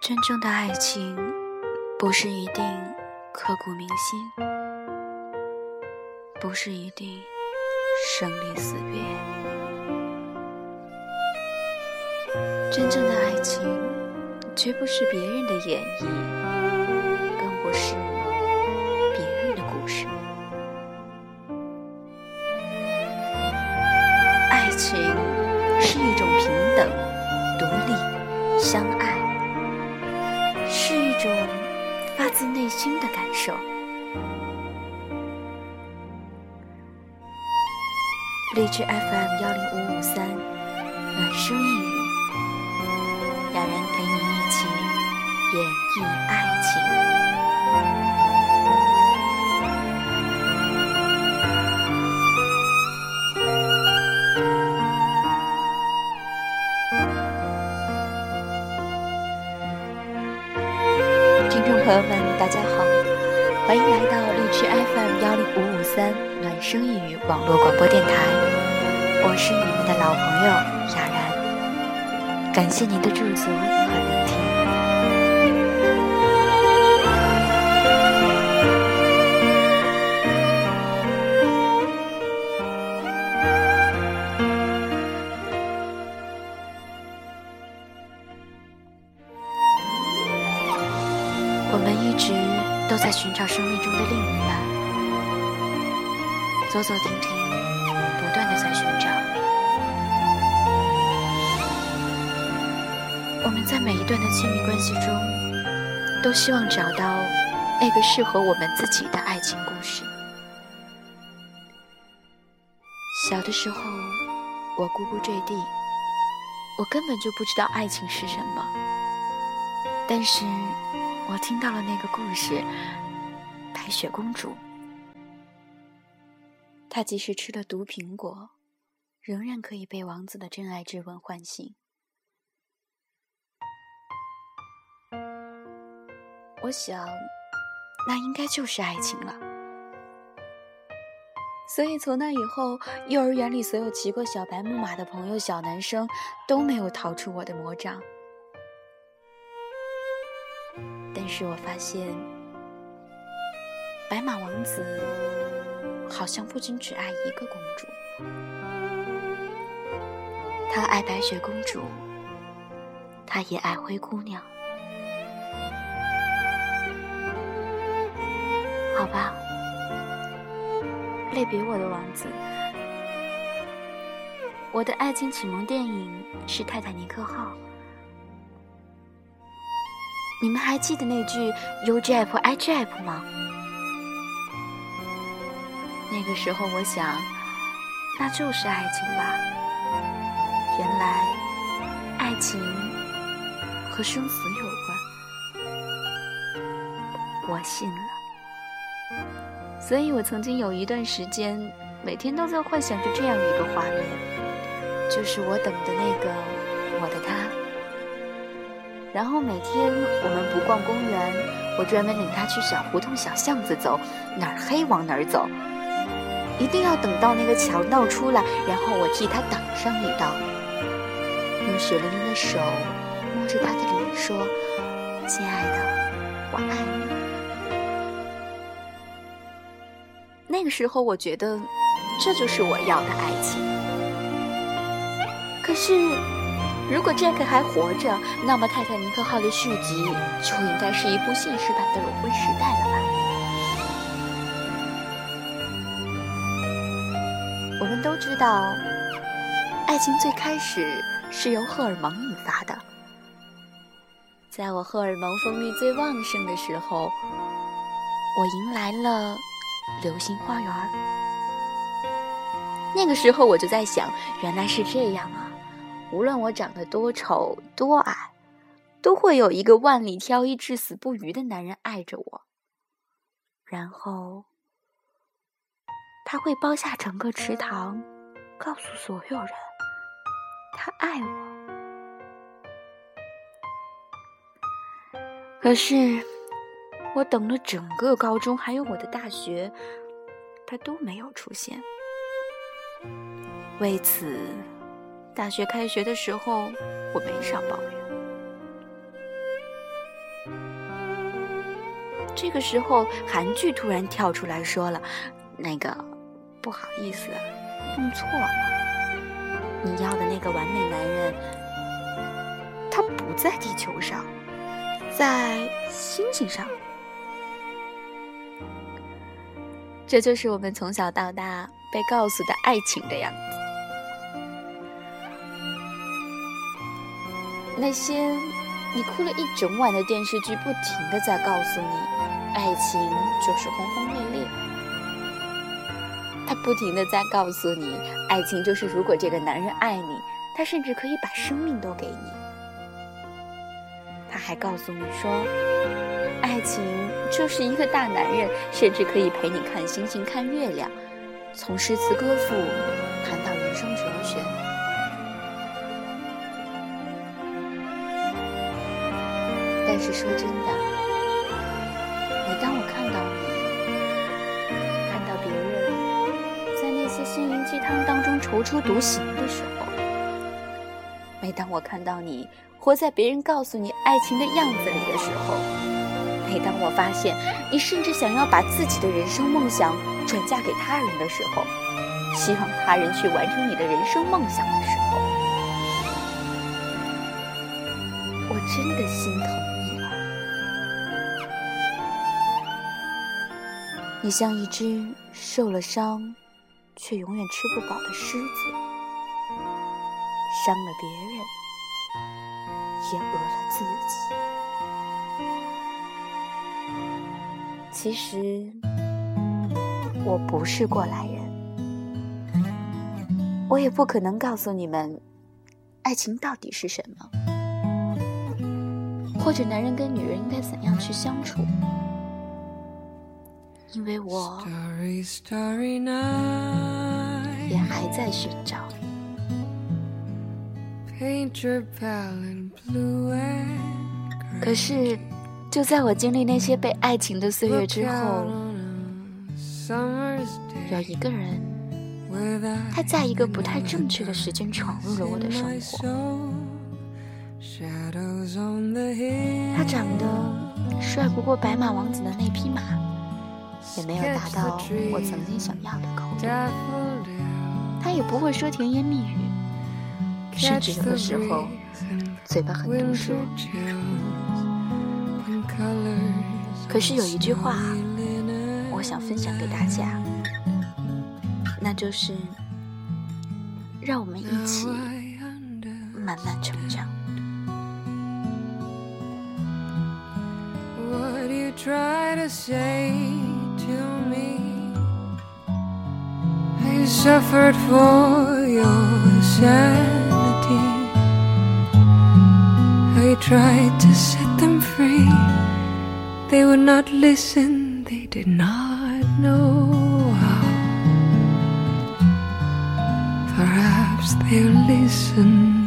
真正的爱情，不是一定刻骨铭心，不是一定生离死别。真正的爱情，绝不是别人的演绎，更不是荔枝 FM 幺零五五三，暖声一语，雅然陪你一起演绎爱情。听众朋友们，大家好，欢迎来到荔枝 FM 幺零五五三暖声一语网络广播电台，我是你们的老朋友雅然，感谢您的驻足和聆听。我们一直都在寻找生命中的另一半，走走停停，不断的在寻找。我们在每一段的亲密关系中，都希望找到那个适合我们自己的爱情故事。小的时候，我咕咕坠地，我根本就不知道爱情是什么，但是。我听到了那个故事，《白雪公主》。她即使吃了毒苹果，仍然可以被王子的真爱之吻唤醒。我想，那应该就是爱情了。所以从那以后，幼儿园里所有骑过小白木马的朋友、小男生都没有逃出我的魔掌。但是我发现，白马王子好像不仅只爱一个公主，他爱白雪公主，他也爱灰姑娘。好吧，类别我的王子，我的爱情启蒙电影是《泰坦尼克号》。你们还记得那句 “U Jap I Jap” 吗？那个时候，我想，那就是爱情吧。原来，爱情和生死有关。我信了。所以我曾经有一段时间，每天都在幻想着这样一个画面，就是我等的那个我的他。然后每天我们不逛公园，我专门领他去小胡同、小巷子走，哪儿黑往哪儿走。一定要等到那个强盗出来，然后我替他挡上一刀，用血淋淋的手摸着他的脸说：“亲爱的，我爱你。”那个时候我觉得这就是我要的爱情。可是。如果 Jack 还活着，那么《泰坦尼克号》的续集就应该是一部现实版的《裸婚时代》了吧？我们都知道，爱情最开始是由荷尔蒙引发的。在我荷尔蒙分泌最旺盛的时候，我迎来了《流星花园》。那个时候我就在想，原来是这样啊！无论我长得多丑多矮，都会有一个万里挑一、至死不渝的男人爱着我。然后，他会包下整个池塘，告诉所有人，他爱我。可是，我等了整个高中，还有我的大学，他都没有出现。为此。大学开学的时候，我没少抱怨。这个时候，韩剧突然跳出来说了：“那个，不好意思，弄错了。你要的那个完美男人，他不在地球上，在星星上。”这就是我们从小到大被告诉的爱情的样子。那些你哭了一整晚的电视剧，不停的在告诉你，爱情就是轰轰烈烈。他不停的在告诉你，爱情就是如果这个男人爱你，他甚至可以把生命都给你。他还告诉你说，爱情就是一个大男人，甚至可以陪你看星星、看月亮，从诗词歌赋谈到人生哲学。但是说真的，每当我看到你，看到别人在那些心灵鸡汤当中踌躇独行的时候，每当我看到你活在别人告诉你爱情的样子里的时候，每当我发现你甚至想要把自己的人生梦想转嫁给他人的时候，希望他人去完成你的人生梦想的时候，我真的心疼。你像一只受了伤，却永远吃不饱的狮子，伤了别人，也饿了自己。其实我不是过来人，我也不可能告诉你们，爱情到底是什么，或者男人跟女人应该怎样去相处。因为我也还在寻找。可是，就在我经历那些被爱情的岁月之后，有一个人，他在一个不太正确的时间闯入了我的生活。他长得帅不过白马王子的那匹马。也没有达到我曾经想要的高度。他也不会说甜言蜜语，甚至有的时候嘴巴很毒舌。可是有一句话，我想分享给大家，那就是让我们一起慢慢成长。to me. I suffered for your sanity. I tried to set them free. They would not listen, they did not know how. Perhaps they'll listen.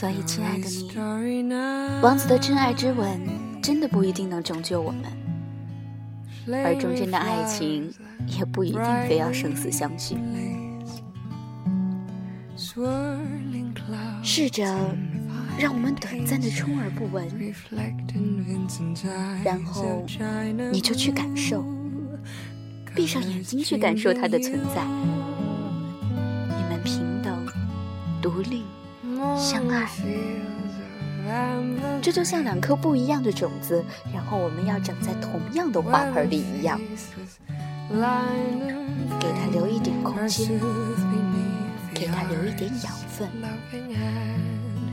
所以，亲爱的你，王子的真爱之吻真的不一定能拯救我们，而忠贞的爱情也不一定非要生死相许。试着让我们短暂的充耳不闻，然后你就去感受，闭上眼睛去感受它的存在。你们平等，独立。相爱，这就像两颗不一样的种子，然后我们要长在同样的花盆里一样，给它留一点空间，给它留一点养分，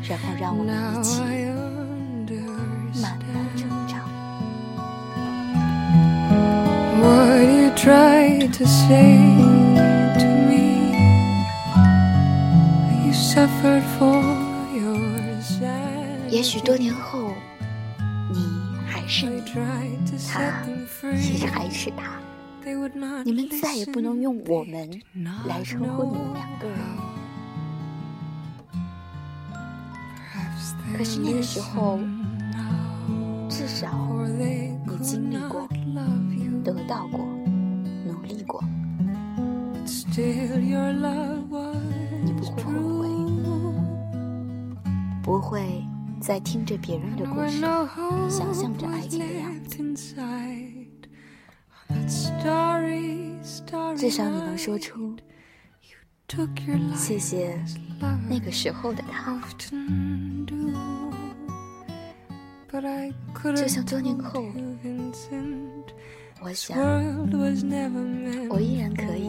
然后让我们一起慢慢成长。也许多年后，你还是你，他其实还是他，你们再也不能用“我们”来称呼你们两个人。可是那个时候，至少你经历过，得到过，努力过。你不会后悔，不会在听着别人的故事，想象着爱情的样子。至少你能说出谢谢那个时候的他。就像多年后，我想，我依然可以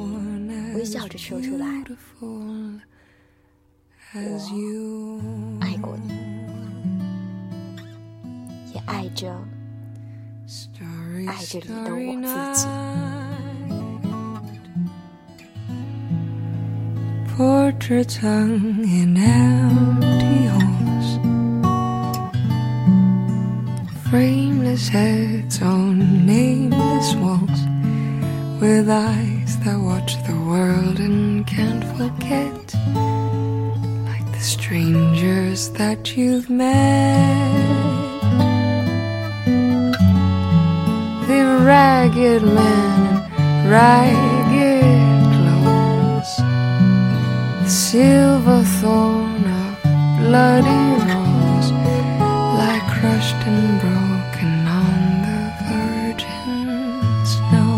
微笑着说出来，我爱过你，也爱着爱着里的我自己。Portraits hung in empty homes, frameless heads on nameless walls, with eyes that watch the world and can't forget, like the strangers that you've met. ragged man and ragged silver thorn of bloody rose lie crushed and broken on the virgin snow.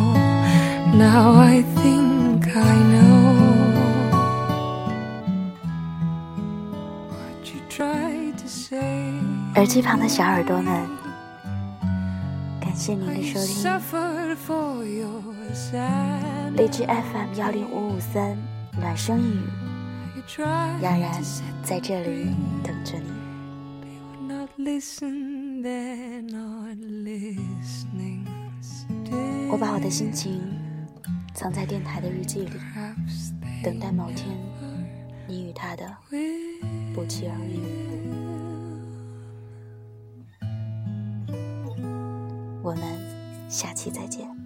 Now I think I know what you tried to say. 耳机旁的小耳朵们，感 谢您的收听。荔枝 FM 幺零五五三暖声一语。冉冉在这里等着你。我把我的心情藏在电台的日记里，等待某天你与他的不期而遇。下期再见。